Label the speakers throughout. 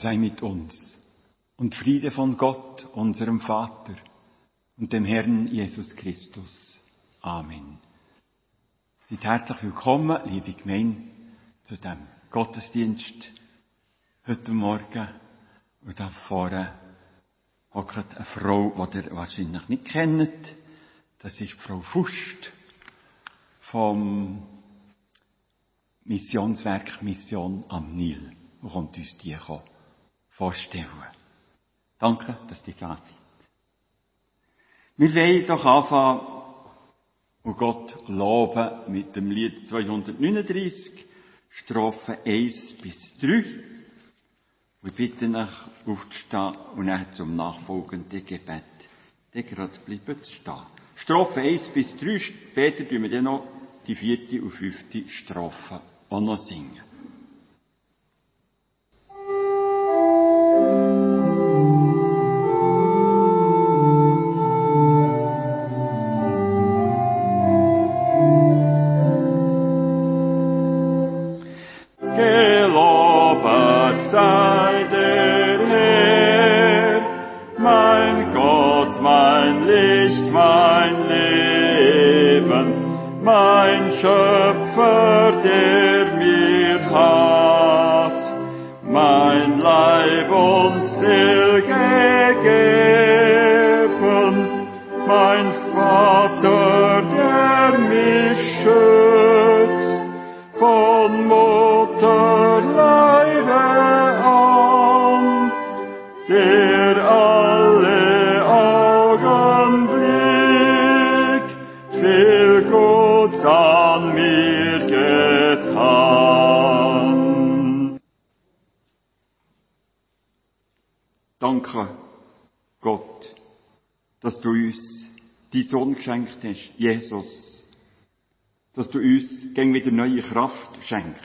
Speaker 1: Sei mit uns und Friede von Gott, unserem Vater und dem Herrn Jesus Christus. Amen. Seid herzlich willkommen, liebe Gemeinde, zu dem Gottesdienst heute Morgen. Und da vorne hockt eine Frau, die ihr wahrscheinlich nicht kennt. Das ist Frau Fust vom Missionswerk Mission am Nil und kommt uns die vorstellen. Danke, dass ihr da seid. Wir wollen doch anfangen und Gott loben mit dem Lied 239, Strophe 1 bis 3. Wir bitten euch aufzustehen und dann zum nachfolgenden Gebet dann gerade bleiben zu stehen. Strophe 1 bis 3, später tun wir dann noch die vierte und fünfte Strophe auch noch singen. Danke, Gott, dass du uns die Sohn geschenkt hast, Jesus. Dass du uns gegen wieder neue Kraft schenkst,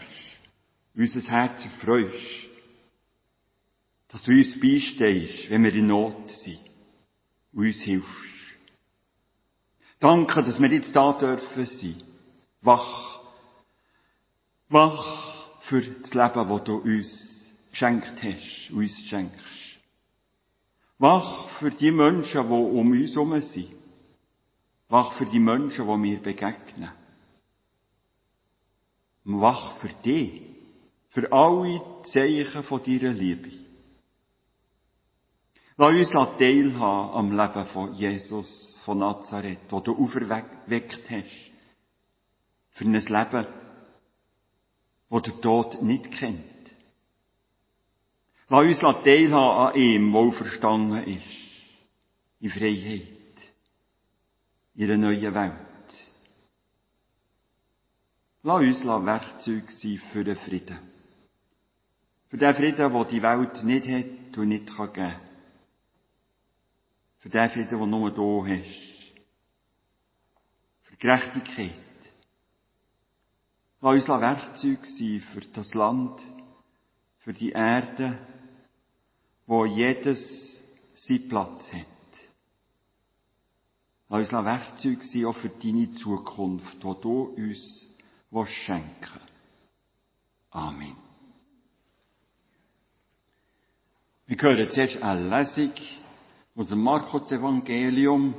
Speaker 1: unser Herz erfreust. Dass du uns beistehst, wenn wir in Not sind und uns hilfst. Danke, dass wir jetzt da dürfen sein. Wach. Wach für das Leben, das du uns geschenkt hast, uns schenkst. Wach für die Menschen, die um uns herum sind. Wach für die Menschen, die mir begegnen. Wach für dich. Für alle Zeichen von deiner Liebe. Lass uns teilhaben am Leben von Jesus von Nazareth, das du auferweckt hast. Für ein Leben, das der Tod nicht kennt. Lass uns teilhaben an ihm, der verstanden ist. In Freiheit. In einer neuen Welt. Lass uns Werkzeug sein für den Frieden. Für den Frieden, den die Welt nicht hat und nicht geben kann. Für den Frieden, den nur du hast. Für Gerechtigkeit. Lass uns Werkzeug sein für das Land, für die Erde, wo jedes seinen Platz hat. Lass uns Werkzeug sein auch für deine Zukunft, die du uns schenken. Amen. Wir hören zuerst eine Lesung aus dem Markus-Evangelium,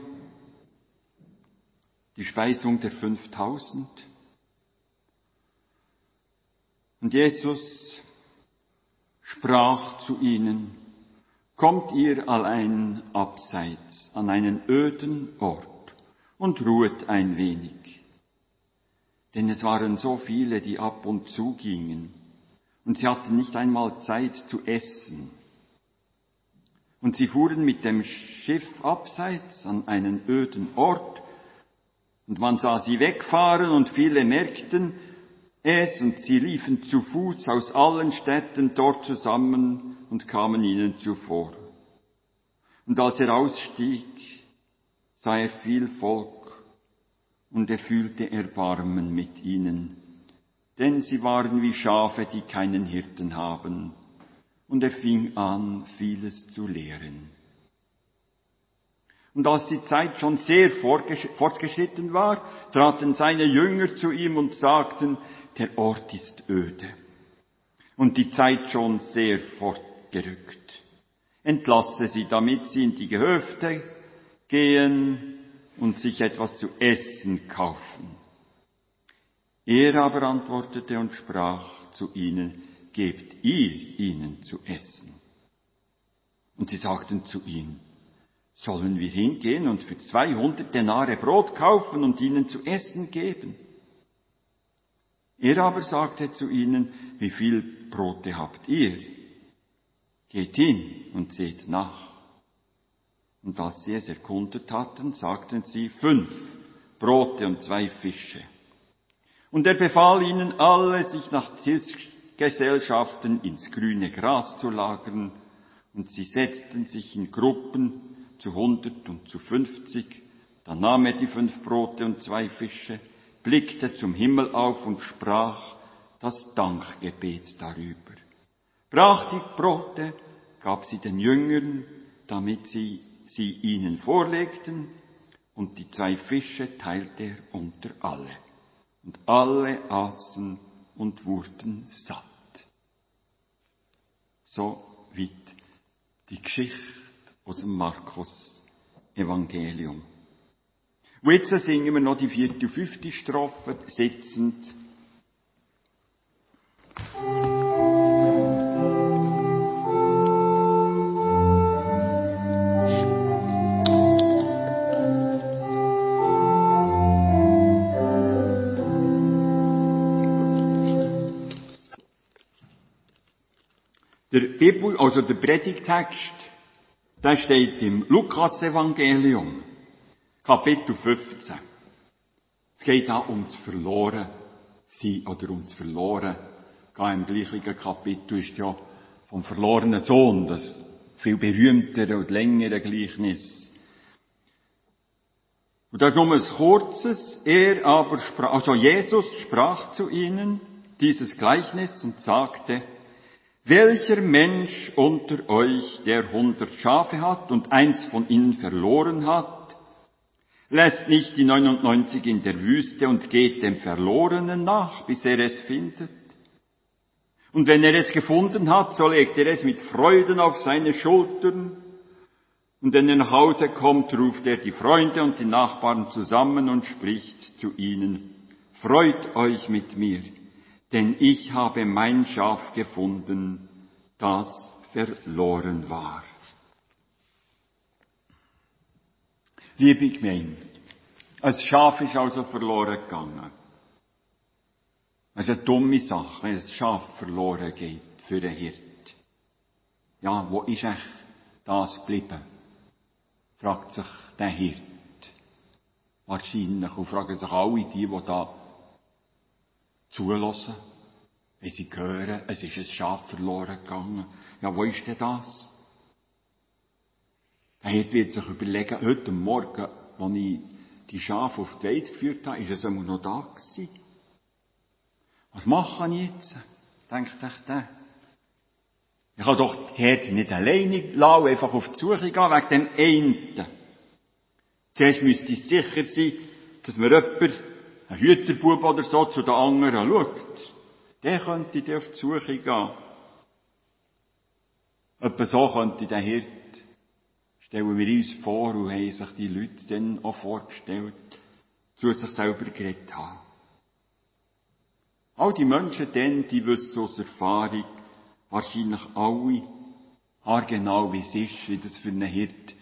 Speaker 1: die Speisung der 5000. Und Jesus sprach zu ihnen, kommt ihr allein abseits an einen öden Ort und ruhet ein wenig. Denn es waren so viele, die ab und zu gingen, und sie hatten nicht einmal Zeit zu essen. Und sie fuhren mit dem Schiff abseits an einen öden Ort, und man sah sie wegfahren, und viele merkten es, und sie liefen zu Fuß aus allen Städten dort zusammen und kamen ihnen zuvor. Und als er ausstieg, sah er viel Volk und er fühlte Erbarmen mit ihnen, denn sie waren wie Schafe, die keinen Hirten haben. Und er fing an, vieles zu lehren. Und als die Zeit schon sehr fortgeschritten war, traten seine Jünger zu ihm und sagten, der Ort ist öde und die Zeit schon sehr fortgerückt. Entlasse sie, damit sie in die Gehöfte gehen und sich etwas zu essen kaufen. Er aber antwortete und sprach zu ihnen, gebt ihr ihnen zu essen. Und sie sagten zu ihm, sollen wir hingehen und für 200 Denare Brot kaufen und ihnen zu essen geben? Er aber sagte zu ihnen, wie viel Brote habt ihr? Geht hin und seht nach. Und als sie es erkundet hatten, sagten sie fünf Brote und zwei Fische. Und er befahl ihnen alle, sich nach Tischgesellschaften ins grüne Gras zu lagern, und sie setzten sich in Gruppen zu hundert und zu fünfzig. Dann nahm er die fünf Brote und zwei Fische, blickte zum Himmel auf und sprach das Dankgebet darüber. Brach die Brote, gab sie den Jüngern, damit sie sie ihnen vorlegten, und die zwei Fische teilte er unter alle. Und alle aßen und wurden satt. So weit die Geschichte aus dem Markus Evangelium. Und jetzt singen wir noch die vierte und fünfte Strophe, sitzend. Der Bibel, also der Predigtext, der steht im Lukas-Evangelium, Kapitel 15. Es geht da um das Verloren sein oder um das Verloren. Gehen im gleichen Kapitel ist ja vom verlorenen Sohn, das viel berühmtere und längere Gleichnis. Und darum ein kurzes, er aber sprach, also Jesus sprach zu ihnen dieses Gleichnis und sagte, welcher Mensch unter euch, der hundert Schafe hat und eins von ihnen verloren hat, lässt nicht die 99 in der Wüste und geht dem Verlorenen nach, bis er es findet? Und wenn er es gefunden hat, so legt er es mit Freuden auf seine Schultern. Und wenn er nach Hause kommt, ruft er die Freunde und die Nachbarn zusammen und spricht zu ihnen, Freut euch mit mir, denn ich habe mein Schaf gefunden, das verloren war. Liebe Gemeinde, ein Schaf ist also verloren gegangen. Das ist eine dumme Sache, wenn ein Schaf verloren geht für einen Hirt. Ja, wo ist echt das geblieben? Fragt sich der Hirt. Wahrscheinlich. Und fragen sich alle die, die da zulassen, wenn sie hören, es ist ein Schaf verloren gegangen. Ja, wo ist denn das? Hirt wird sich überlegen, heute Morgen, als ich die Schafe auf die Weide geführt habe, ist es immer noch da gewesen. Was mache ich jetzt? Denkt euch der. Ich kann doch die Herde nicht alleine lassen, einfach auf die Suche gehen, wegen dem einen. Zuerst müsste ich sicher sein, dass mir jemand, ein Hüterbub oder so, zu den anderen schaut. Der könnte dann auf die Suche gehen. Etwa so könnte der Hirt, stellen wir uns vor, und haben sich die Leute dann auch vorgestellt, zu sich selber geredet haben. All die Menschen dann, die wissen aus Erfahrung, wahrscheinlich alle, haargenau wie es ist, wie das für einen Hirt,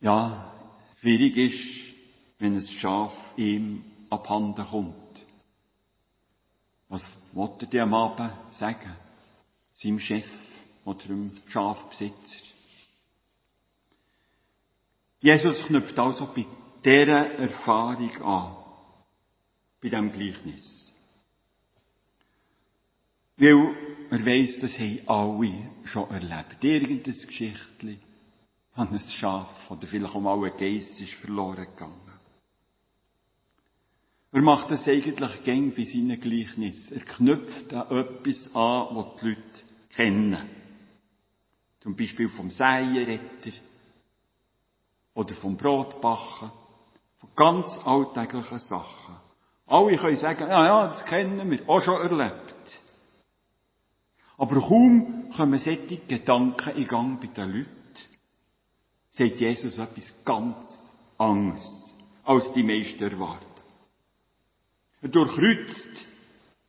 Speaker 1: ja, schwierig ist, wenn ein Schaf ihm abhanden kommt. Was wollte der am Abend sagen? Seinem Chef oder dem Schafbesitzer? Jesus knüpft also bei dieser Erfahrung an, bei diesem Gleichnis. Weil er weiss, das haben alle schon erlebt. Irgendein Geschichtchen an ein Schaf oder vielleicht auch mal ein Geiss ist verloren gegangen. Er macht das eigentlich gäng bei seinen Gleichnissen. Er knüpft an etwas an, was die Leute kennen. Zum Beispiel vom Seienretter oder vom Brotbacken. Von ganz alltäglichen Sachen. Alle können sagen, ja, ja, das kennen wir, auch schon erlebt. Aber kaum kommen solche Gedanken in Gang bei den Leuten, sagt Jesus etwas ganz anderes, als die meisten erwarten. Er durchkreuzt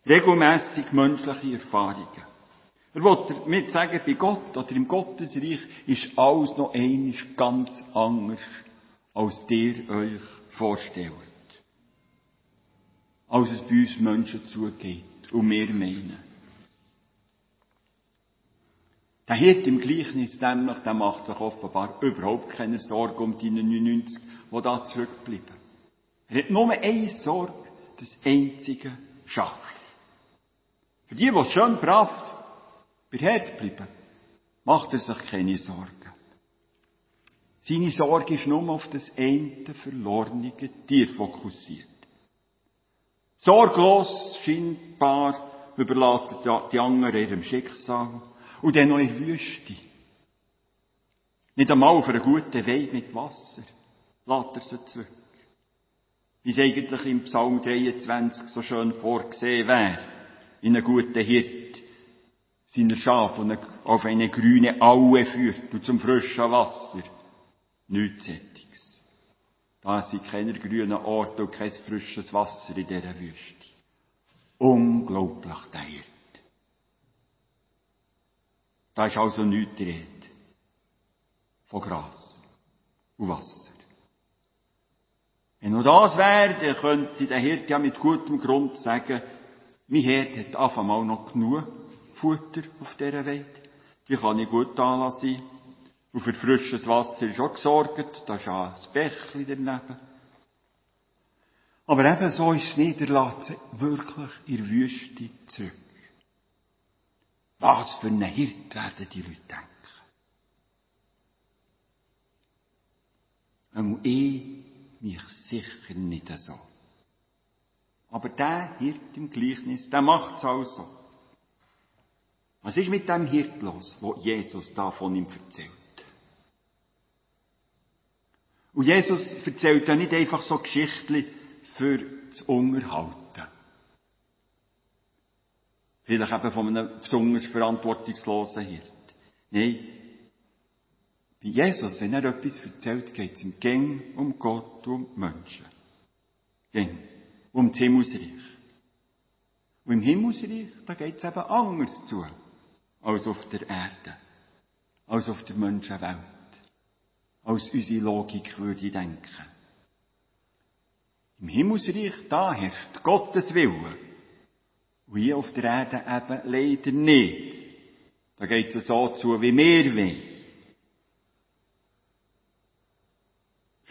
Speaker 1: regelmäßig menschliche Erfahrungen. Er will damit sagen, bei Gott oder im Gottesreich ist alles noch einiges ganz anders, als ihr euch vorstellt. Als es bei uns Menschen zugeht und wir meinen. Der Hirt im Gleichnis nämlich, der macht sich offenbar überhaupt keine Sorge um die 99, die da zurückbleiben. Er hat nur eine Sorge, das einzige Schaf. Für die, die schön brav bei Herd bleiben, macht er sich keine Sorgen. Seine Sorge ist nur auf das eine verlorene Tier fokussiert. Sorglos, scheinbar, überlässt die anderen ihrem Schicksal. Und dann noch in Wüste. Nicht einmal auf einen guten Weg mit Wasser lässt er sie zurück. Wie es eigentlich im Psalm 23 so schön vorgesehen wäre, in einem guten Hirt, seiner Schaf auf eine grüne Aue führt und zum frischen Wasser. Nichts Sättiges. Da sind keine grünen Orte und kein frisches Wasser in dieser Wüste. Unglaublich der Hirt. Da ist also nichts Rede. Von Gras und Wasser. Wenn nur das wäre, dann könnte der Hirt ja mit gutem Grund sagen, mein Herd hat auf einmal noch genug Futter auf dieser Welt. Die kann ich gut anlassen. Und für frisches Wasser ist auch gesorgt. Da ist auch ein Bächli daneben. Aber ebenso ist es nicht, wirklich in der Wüste zurück. Was für ein Hirt werden die Leute denken. Und ich mich sicher nicht so. Aber der Hirt im Gleichnis, der macht es also. Was ist mit dem Hirt los, wo Jesus da von ihm erzählt? Und Jesus erzählt ja nicht einfach so Geschichten für das Unterhalten. Vielleicht eben von einem besonders verantwortungslosen Hirt. Nein. Bei Jesus, wenn er etwas erzählt, geht es ihm gäng um Gott und um Menschen. Gäng. Um das Himmelsreich. Und im Himmelsreich, da geht es eben anders zu, als auf der Erde. Als auf der Menschenwelt. Als unsere Logik würde ich denken. Im Himmelsreich, da herrscht Gottes Wille. Und hier auf der Erde eben leider nicht. Da geht es so zu, wie wir wollen.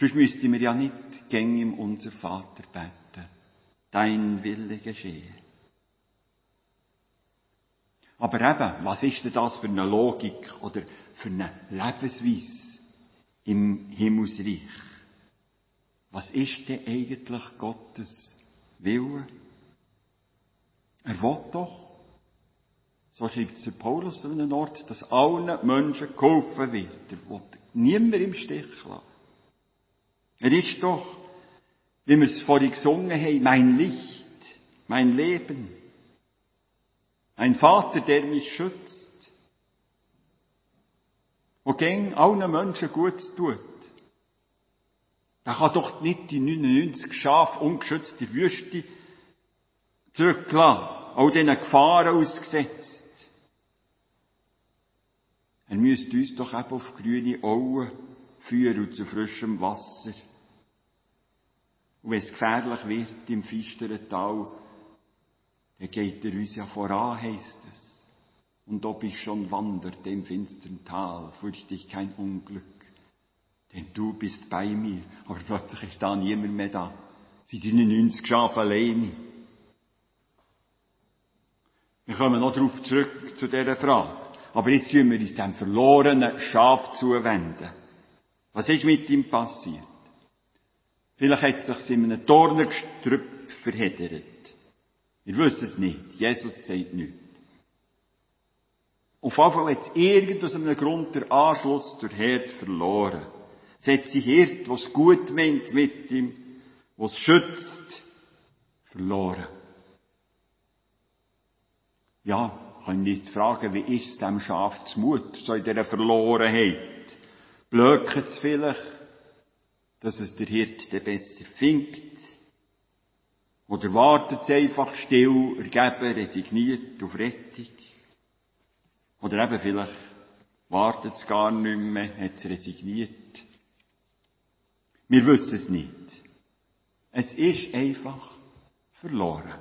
Speaker 1: Sonst müssten wir ja nicht gängig unser Vater beten. Dein Wille geschehe. Aber eben, was ist denn das für eine Logik oder für eine Lebensweise im Himmelsreich? Was ist denn eigentlich Gottes Wille? Er will doch, so schreibt es Paulus an einem Ort, dass allen Menschen geholfen wird. Er will niemand im Stich lassen. Er ist doch, wie wir es vorhin gesungen haben, mein Licht, mein Leben. Ein Vater, der mich schützt. Und gegen allen Menschen gut tut. Da kann doch nicht die 99 Schafe ungeschützt in die Wüste zurückgelassen, all diesen Gefahren ausgesetzt. Er müsste uns doch eben auf grüne Auen führen und zu frischem Wasser. Und wenn es gefährlich wird im finsteren Tal, dann geht er uns ja voran, heisst es. Und ob ich schon wanderte im finsteren Tal, fürchte ich kein Unglück, denn du bist bei mir. Aber plötzlich ist da niemand mehr da. Sie sind 90 Schafe alleine. Wir kommen noch darauf zurück zu dieser Frage. Aber jetzt tun wir uns dem verlorenen Schaf zuwenden. Was ist mit ihm passiert? Vielleicht hat es sich in einem Dornengestrüpp verheddert. Wir wissen es nicht. Jesus sagt nichts. Auf jeden Fall hat es irgend aus einem Grund der Anschluss zur Herd verloren. Es hat sich Hirt, was gut meint mit ihm, was schützt, verloren. Ja, können uns fragen, wie ist es dem Schaf zu Mut, so in dieser Verlorenheit? Blöket es vielleicht, dass es der Hirt besser findet? Oder wartet es einfach still, ergeben, resigniert auf Rettung? Oder eben vielleicht wartet es gar nicht mehr, hat es resigniert. Wir wissen es nicht. Es ist einfach verloren.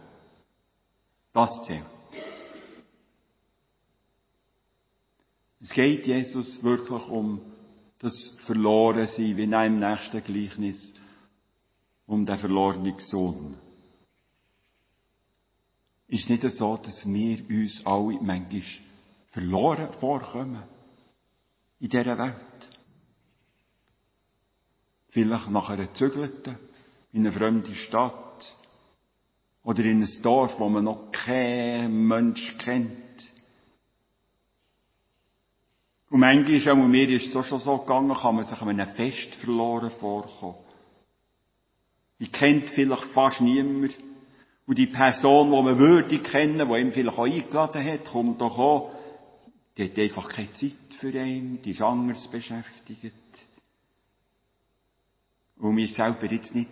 Speaker 1: Das zählt. Es geht Jesus wirklich um das Verlorensein, wie in einem nächsten Gleichnis, um den verlorenen Sohn. Ist nicht so, dass wir uns alle manchmal verloren vorkommen in dieser Welt? Vielleicht nach einer Zügelten, in eine fremde Stadt oder in ein Dorf, wo man noch keinen Mensch kennt. Und manchmal, auch mir ist es auch schon so gegangen, kann man sich an einem Fest verloren vorkommen. Ich kennt vielleicht fast niemand. Und die Person, die man würde kennen, die ihm vielleicht auch eingeladen hat, kommt doch auch, die hat einfach keine Zeit für ihn, die ist anders beschäftigt. Und mir selber jetzt nicht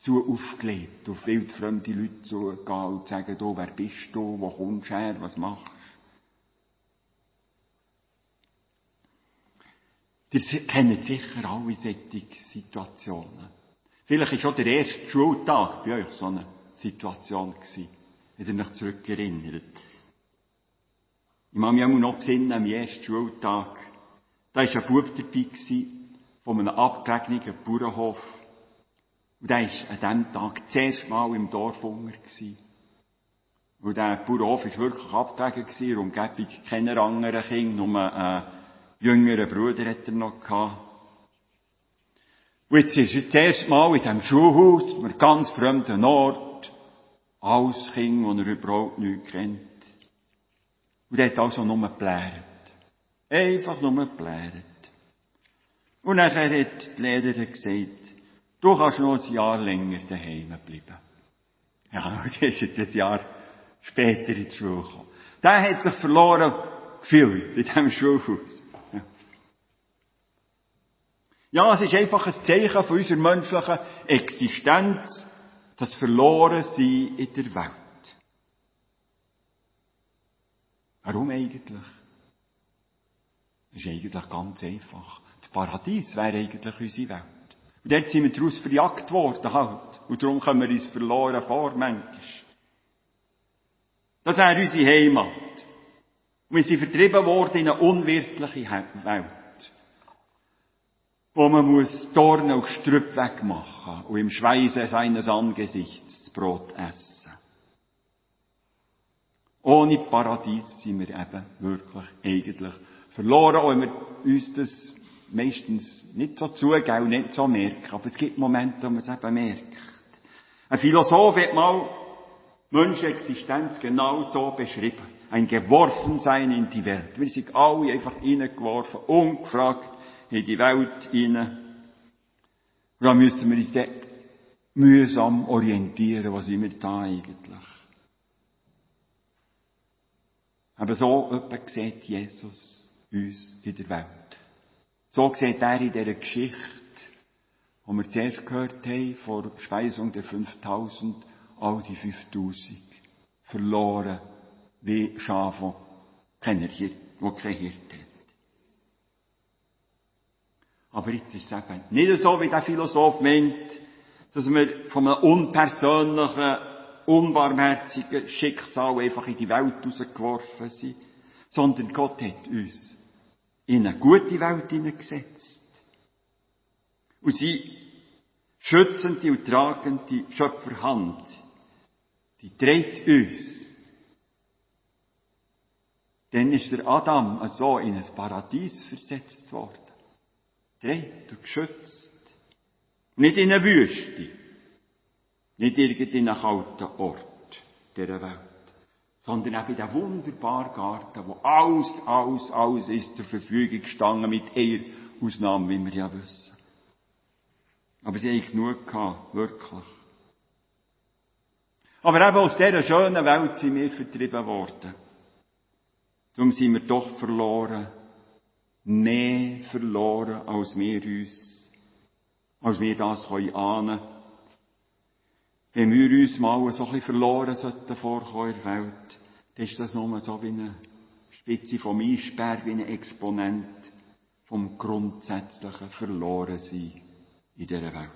Speaker 1: zu aufgelegt, auf wildfremde Leute zugehen und zu sagen, du, wer bist du, wo kommst du her, was machst Ihr kennt sicher alle solche Situationen. Vielleicht war schon der erste Schultag bei euch so eine Situation gewesen, wenn ihr euch zurückerinnert. Ich habe mich auch noch besinnen, am ersten Schultag, da war ein Bub dabei gewesen, von einem abgelegenen Bauernhof. Und der war an diesem Tag zuerst mal im Dorf unter. Und der Bauernhof war wirklich abgelegen gewesen, in der keiner anderen Kinder, nur einen jüngeren Bruder hat er noch gehabt. Und jetzt ist er das erste Mal in diesem Schulhaus, an einem ganz fremden Ort, alles Kind, das er überhaupt nicht kennt. Und er hat also nur geplärt. Einfach nur geplärt. Und nachher hat die Lehrerin gesagt, du kannst noch ein Jahr länger daheim bleiben. Ja, und ist er ein Jahr später in die Schule gekommen. Der hat sich verloren gefühlt in diesem Schulhaus. Ja. es ist einfach ein Zeichen von unserer menschlichen Existenz, das Verlorensein in der Welt. Warum eigentlich? Das ist eigentlich ganz einfach. Das Paradies wäre eigentlich unsere Welt. Und dort sind wir daraus verjagt worden halt. Und darum kommen wir uns verloren vor, manchmal. Das wäre unsere Heimat. Und wir sind vertrieben worden in eine unwirtliche Welt. Wo man muss Dornen und Strüpp wegmachen und im Schweiße seines Angesichts das Brot essen. Ohne Paradies sind wir eben wirklich eigentlich verloren, auch wenn wir uns das meistens nicht so zugeben und nicht so merken. Aber es gibt Momente, wo man es eben merkt. Ein Philosoph hat mal Menschenexistenz genau so beschrieben. Ein Geworfensein in die Welt. Wir sind alle einfach reingeworfen, ungefragt in die Welt hinein. Und dann müssen wir uns dann mühsam orientieren, was sind wir da eigentlich. Aber so etwa sieht Jesus uns in der Welt. So sieht er in dieser Geschichte, die wir zuerst gehört haben, vor Speisung der 5000, all die 5000 verloren, wie Schafe, die keine Hirte hat. Aber jetzt ist es eben nicht so, wie der Philosoph meint, dass wir von einem unpersönlichen, unbarmherzigen Schicksal einfach in die Welt rausgeworfen sind, sondern Gott hat uns in eine gute Welt hineingesetzt. Und sie schützende und tragende Schöpferhand, die trägt uns. Dann ist der Adam so in ein Paradies versetzt worden. Trägt und geschützt. Nicht in eine Wüste. Nicht irgendein kalter Ort dieser Welt sondern auch in diesem wunderbaren Garten, wo alles, alles, alles ist zur Verfügung gestanden, mit eher Ausnahme, wie wir ja wissen. Aber sie haben genug gehabt, wirklich. Aber eben aus dieser schönen Welt sind wir vertrieben worden. Darum sind wir doch verloren. Mehr verloren, als wir uns, als wir das können ahnen. Wenn wir uns mal so ein bisschen verloren sollten vorkommen in der Welt, dann ist das nur so wie eine Spitze vom Eisberg, wie ein Exponent vom grundsätzlichen Verlorensein in dieser Welt.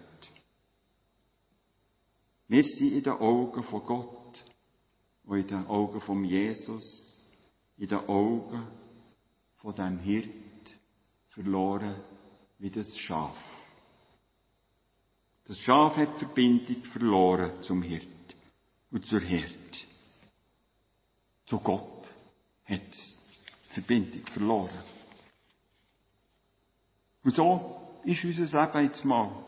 Speaker 1: Wir sind in den Augen von Gott und in den Augen von Jesus, in den Augen von dem Hirt verloren wie das Schaf. Das Schaf hat Verbindung verloren zum Hirt und zur Hirt. Zu Gott hat Verbindung verloren. Und so ist unser Leben jetzt mal.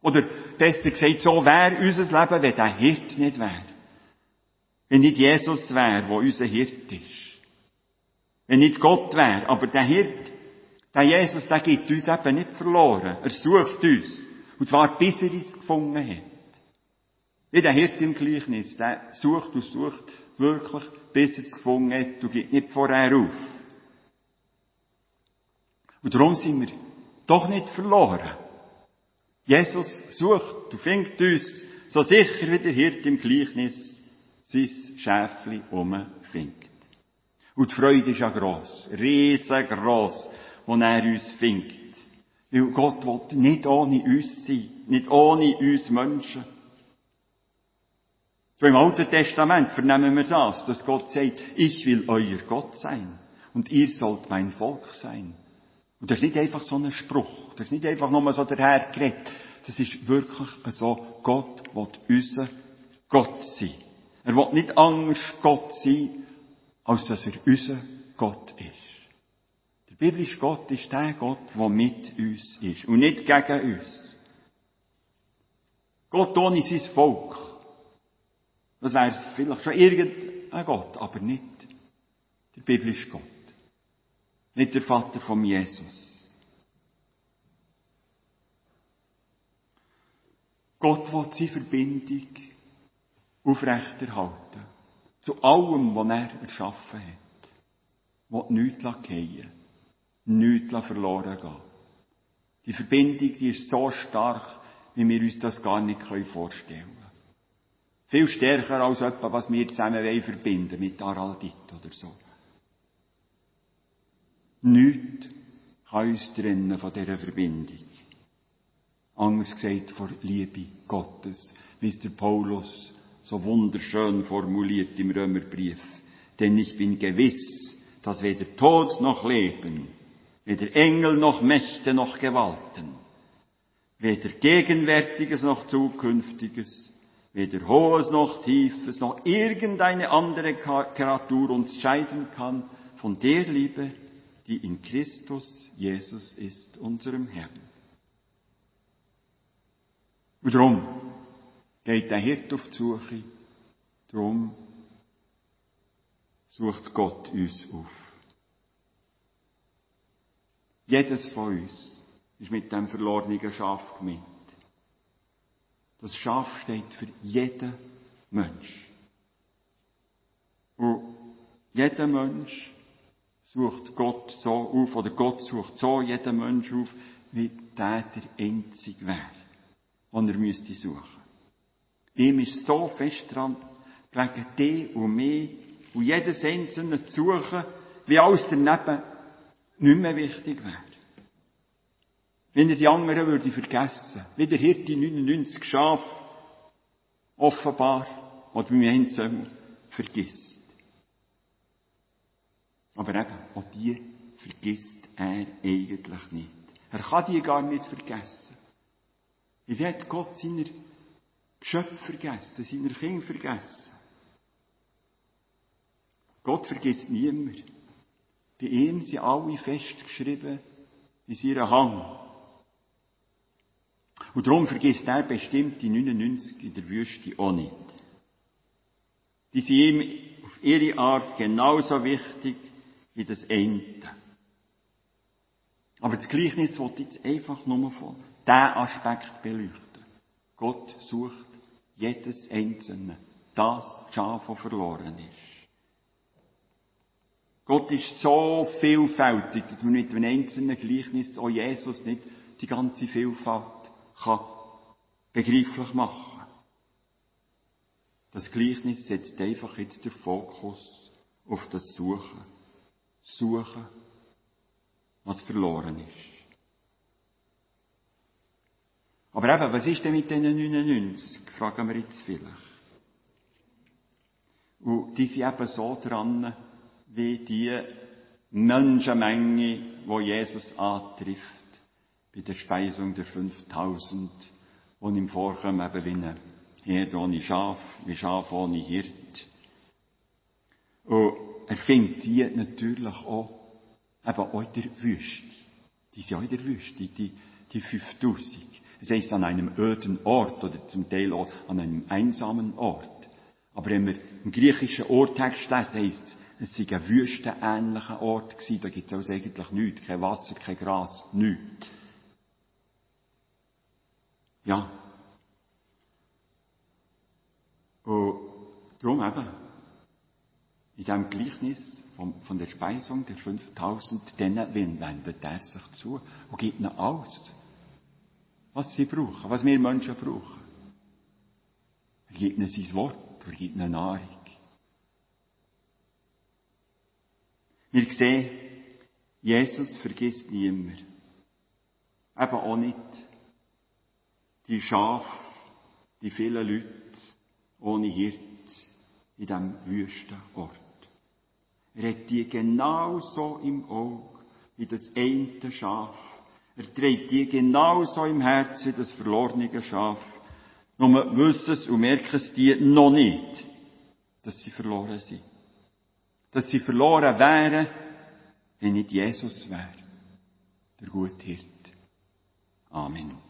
Speaker 1: Oder besser gesagt, so wäre unser Leben, wenn der Hirt nicht wäre. Wenn nicht Jesus wäre, der unser Hirt ist. Wenn nicht Gott wäre, aber der Hirt, der Jesus, der gibt uns eben nicht verloren. Er sucht uns. Und zwar bis er uns gefunden hat. Wie der Hirt im Gleichnis, der sucht und sucht wirklich, bis er es gefunden hat und gibt nicht vorher auf. Und darum sind wir doch nicht verloren. Jesus sucht und findet uns so sicher wie der Hirt im Gleichnis sein Schäfli umfindet. Und die Freude ist ja gross, riesengroß, wenn er uns findet. Weil Gott will nicht ohne uns sein, nicht ohne uns Menschen. So im Alten Testament vernehmen wir das, dass Gott sagt, ich will euer Gott sein und ihr sollt mein Volk sein. Und das ist nicht einfach so ein Spruch, das ist nicht einfach nur so dahergeredet, das ist wirklich so, Gott will unser Gott sein. Er will nicht anders Gott sein, als dass er unser Gott ist. Der biblische Gott ist der Gott, der mit uns ist und nicht gegen uns. Gott ohne sein Volk. Das wäre vielleicht schon irgendein Gott, aber nicht der biblische Gott. Nicht der Vater von Jesus. Gott will seine Verbindung aufrechterhalten. Zu allem, was er erschaffen hat. Will nichts fallen nichts verloren gehen. Die Verbindung, die ist so stark, wie wir uns das gar nicht vorstellen können. Viel stärker als etwas, was wir zusammen wollen verbinden mit Araldit oder so. Nichts kann uns trennen von dieser Verbindung. Anders gesagt, vor Liebe Gottes, wie es der Paulus so wunderschön formuliert im Römerbrief. Denn ich bin gewiss, dass weder Tod noch Leben, weder Engel noch Mächte noch Gewalten, weder Gegenwärtiges noch Zukünftiges, weder Hohes noch Tiefes noch irgendeine andere Kreatur uns scheiden kann von der Liebe, die in Christus Jesus ist, unserem Herrn. Und darum geht der Hirt auf die Suche, darum sucht Gott uns auf. Jedes von uns ist mit dem verlorenen Schaf gemeint. Das Schaf steht für jeden Mensch. Und jeder Mensch sucht Gott so auf, oder Gott sucht so jeden Mensch auf, wie der der einzige wäre, den er müsste suchen. Ihm ist so fest dran, gelegen, die und mich und jedes Einzelne zu suchen, wie alles daneben nicht mehr wichtig wäre. Wenn er die anderen würde vergessen, wie der Hirte 99 Schafe offenbar oder beim Einzelnen vergisst. Aber eben, auch die vergisst er eigentlich nicht. Er kann die gar nicht vergessen. Wie wird Gott seine Geschöpfe vergessen, seine Kinder vergessen? Gott vergisst niemand. Bei ihm sind alle festgeschrieben in seiner Hand. Und darum vergisst er bestimmt die 99 in der Wüste auch nicht. Die sind ihm auf ihre Art genauso wichtig wie das Ende. Aber das Gleichnis wird jetzt einfach nur von diesem Aspekt beleuchten. Gott sucht jedes Einzelne. Das Schaf, das verloren ist. Gott ist so vielfältig, dass man mit einem einzelnen Gleichnis auch Jesus nicht die ganze Vielfalt kann begreiflich machen. Das Gleichnis setzt einfach jetzt den Fokus auf das Suchen. Suchen, was verloren ist. Aber eben, was ist denn mit diesen 99? Fragen wir jetzt vielleicht. Und die sind eben so dran, wie die Menschenmenge, wo Jesus antrifft, bei der Speisung der 5000, und ihm vorkommen eben wie ein Herd ohne Schaf, wie Schaf ohne Hirt. Und er findet die natürlich auch, eben auch in der Wüste. Die sind auch in der Wüste, die, die 5000. Es heißt an einem öden Ort oder zum Teil auch an einem einsamen Ort. Aber wenn wir im griechischen Urtext lesen, heisst es, es sei ein wüstenähnlicher Ort gewesen. Da gibt es also eigentlich nichts. Kein Wasser, kein Gras, nichts. Ja. Und darum eben, in diesem Gleichnis von, von der Speisung der 5000, denen wendet er sich zu und gibt ihnen alles, was sie brauchen, was wir Menschen brauchen. Er gibt ihnen sein Wort, er gibt ihnen Nahrung. Wir sehen, Jesus vergisst niemand. Eben auch nicht die Schafe, die vielen Leute ohne Hirt in diesem wüsten Ort. Er hat die genauso im Auge wie das eine Schaf. Er trägt die genauso im Herzen, das verlorene Schaf. Nur wissen es und merken es die noch nicht, dass sie verloren sind. Dass sie verloren wären, wenn nicht Jesus wäre. Der gute Hirt. Amen.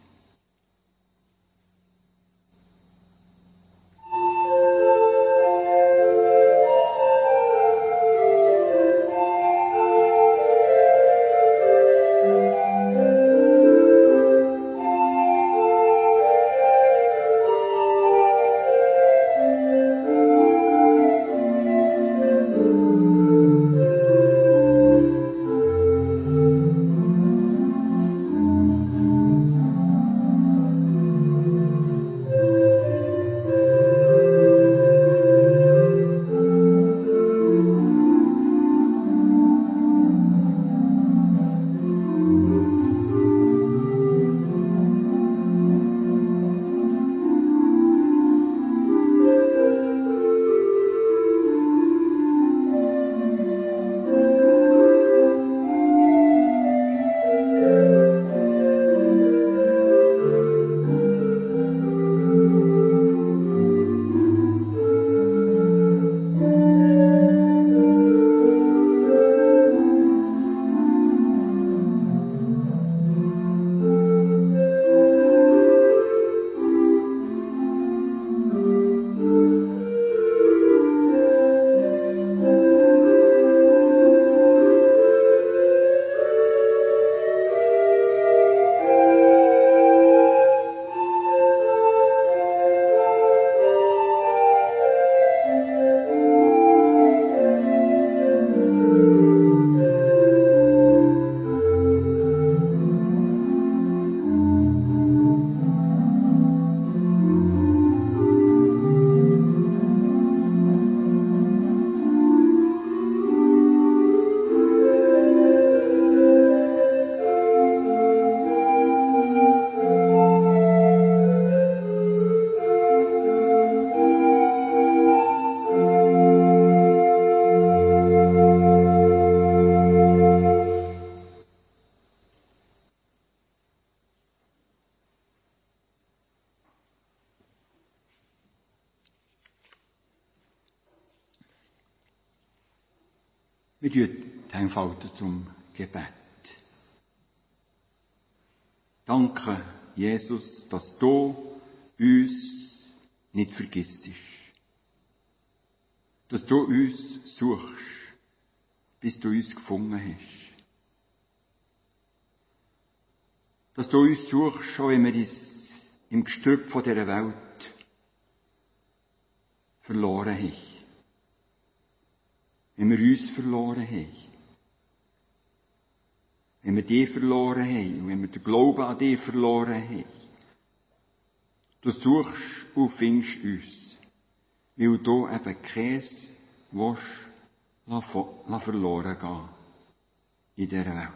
Speaker 1: Jesus, dass du uns nicht vergisst. Dass du uns suchst, bis du uns gefunden hast. Dass du uns suchst, schon wenn wir uns im Gestrüpp von dieser Welt verloren haben wenn wir uns verloren haben. Wenn wir dich verloren haben und wenn wir den Glauben an dich verloren haben. Du suchst und findest uns, weil du eben Käse willst, verloren gehen in dieser Welt.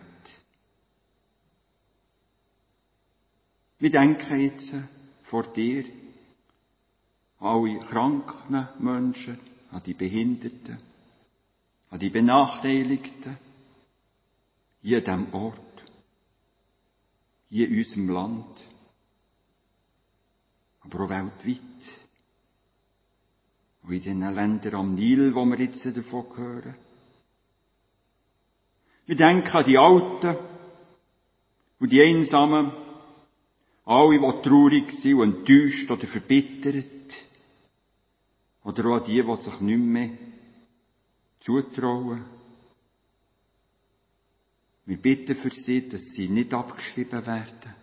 Speaker 1: Wir denken jetzt vor dir an alle kranken Menschen, an die Behinderten, an die Benachteiligten, hier an diesem Ort, hier in unserem Land, aber auch weltweit. Und in den Ländern am Nil, wo wir jetzt davon hören. Wir denken an die Alten und die Einsamen, alle, die traurig sind und enttäuscht oder verbittert. Oder auch die, die sich nicht mehr zutrauen. Wir bitten für sie, dass sie nicht abgeschrieben werden,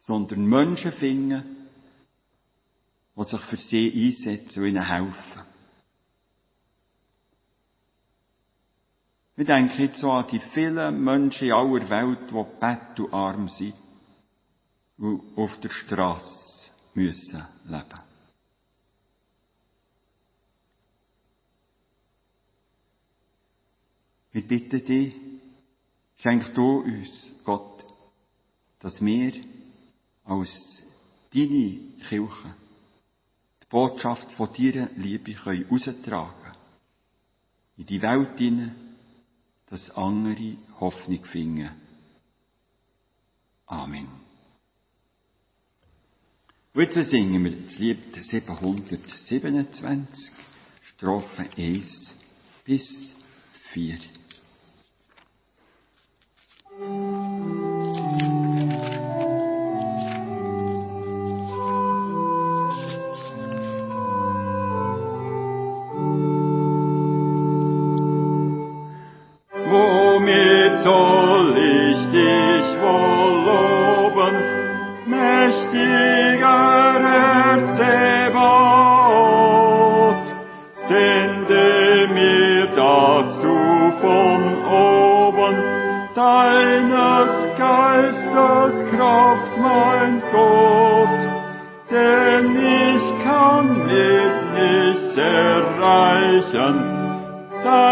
Speaker 1: sondern Menschen finden, die sich für sie einsetzen und ihnen helfen. Wir denken jetzt so an die vielen Menschen in aller Welt, die bettelarm sind und auf der Straße müssen leben. Wir bitten dich, schenk du uns, Gott, dass wir als deine Kirche die Botschaft von deiner Liebe können in die Welt hinein, dass andere Hoffnung finden. Amen. Und jetzt singen wir das Lied 727, Strophe 1 bis 4. So.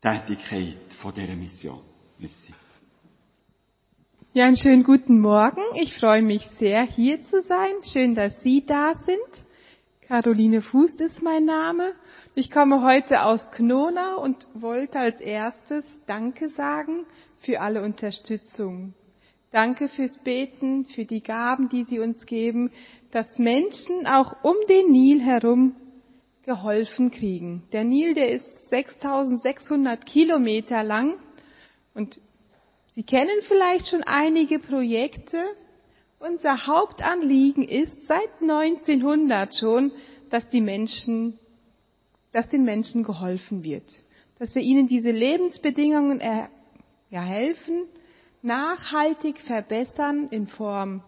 Speaker 1: Tätigkeit von dieser Mission. Merci.
Speaker 2: Ja, einen schönen guten Morgen. Ich freue mich sehr, hier zu sein. Schön, dass Sie da sind. Caroline Fuß ist mein Name. Ich komme heute aus Knona und wollte als erstes Danke sagen für alle Unterstützung. Danke fürs Beten, für die Gaben, die Sie uns geben, dass Menschen auch um den Nil herum geholfen kriegen. Der Nil, der ist 6600 Kilometer lang und Sie kennen vielleicht schon einige Projekte. Unser Hauptanliegen ist seit 1900 schon, dass die Menschen, dass den Menschen geholfen wird, dass wir ihnen diese Lebensbedingungen er, ja, helfen, nachhaltig verbessern in Form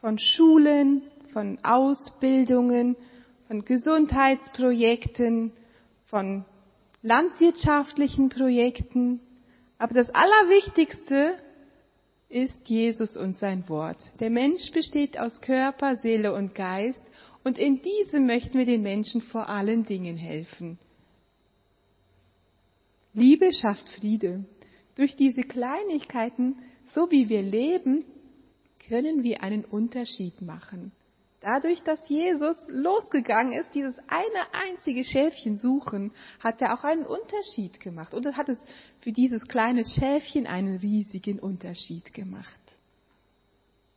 Speaker 2: von Schulen, von Ausbildungen, von Gesundheitsprojekten, von landwirtschaftlichen Projekten. Aber das Allerwichtigste ist Jesus und sein Wort. Der Mensch besteht aus Körper, Seele und Geist und in diesem möchten wir den Menschen vor allen Dingen helfen. Liebe schafft Friede. Durch diese Kleinigkeiten, so wie wir leben, können wir einen Unterschied machen. Dadurch, dass Jesus losgegangen ist, dieses eine einzige Schäfchen suchen, hat er auch einen Unterschied gemacht. Und es hat es für dieses kleine Schäfchen einen riesigen Unterschied gemacht.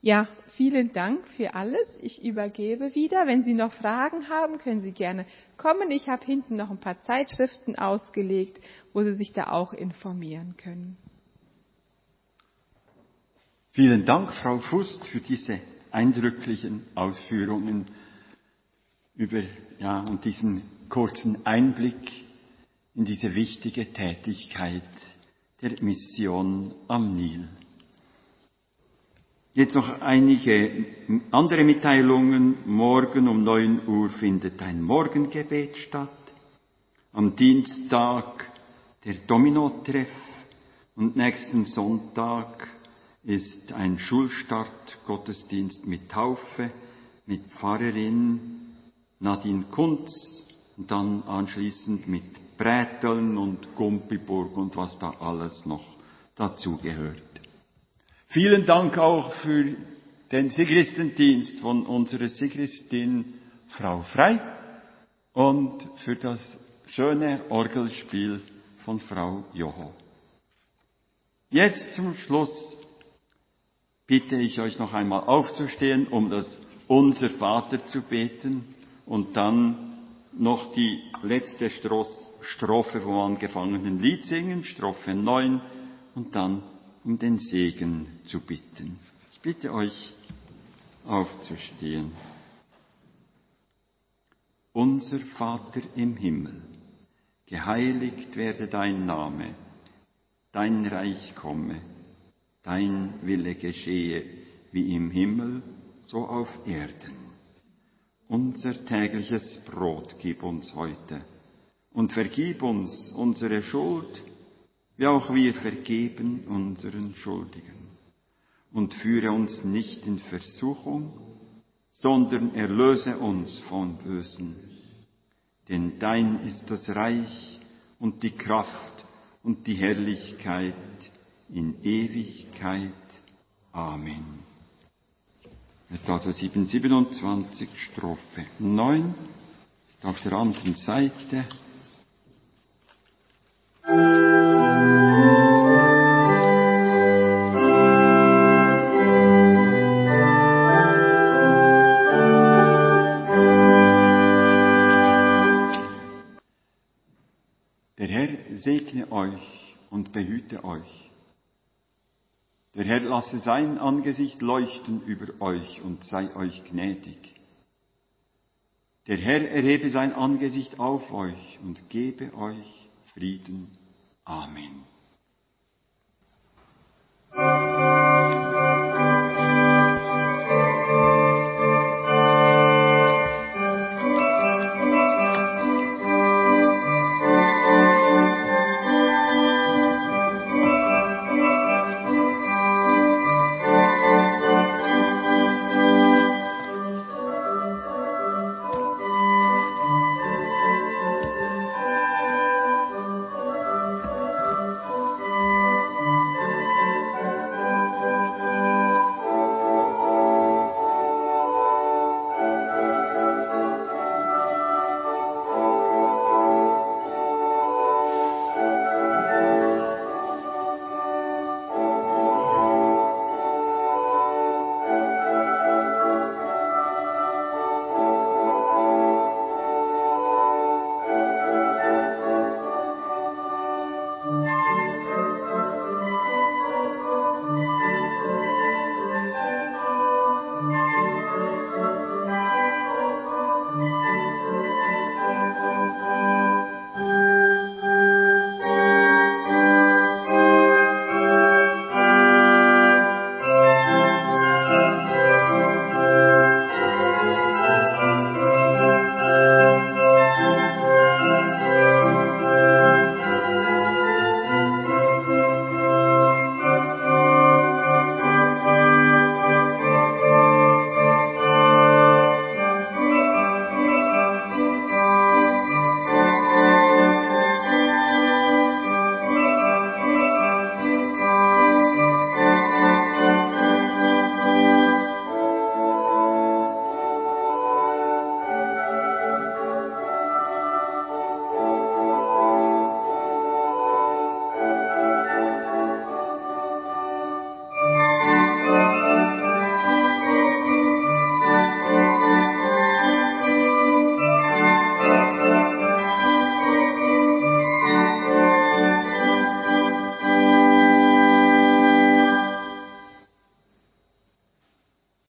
Speaker 2: Ja, vielen Dank für alles. Ich übergebe wieder. Wenn Sie noch Fragen haben, können Sie gerne kommen. Ich habe hinten noch ein paar Zeitschriften ausgelegt, wo Sie sich da auch informieren können.
Speaker 1: Vielen Dank, Frau Fust, für diese eindrücklichen Ausführungen über, ja, und diesen kurzen Einblick in diese wichtige Tätigkeit der Mission am Nil. Jetzt noch einige andere Mitteilungen. Morgen um 9 Uhr findet ein Morgengebet statt. Am Dienstag der Domino-Treff und nächsten Sonntag ist ein Schulstart Gottesdienst mit Taufe, mit Pfarrerin Nadine Kunz und dann anschließend mit Bräteln und Gumpiburg und was da alles noch dazugehört. Vielen Dank auch für den Sigristendienst von unserer Sigristin Frau Frei und für das schöne Orgelspiel von Frau Joho. Jetzt zum Schluss bitte ich euch noch einmal aufzustehen, um das Unser Vater zu beten und dann noch die letzte Strophe vom angefangenen Lied singen, Strophe 9 und dann um den Segen zu bitten. Ich bitte euch aufzustehen. Unser Vater im Himmel, geheiligt werde dein Name, dein Reich komme, dein Wille geschehe, wie im Himmel, so auf Erden. Unser tägliches Brot gib uns heute und vergib uns unsere Schuld, wie auch wir vergeben unseren Schuldigen. Und führe uns nicht in Versuchung, sondern erlöse uns vom Bösen. Denn dein ist das Reich und die Kraft und die Herrlichkeit in Ewigkeit. Amen. Jetzt also 727 Strophe 9, ist auf der anderen Seite. segne euch und behüte euch. Der Herr lasse sein Angesicht leuchten über euch und sei euch gnädig. Der Herr erhebe sein Angesicht auf euch und gebe euch Frieden. Amen.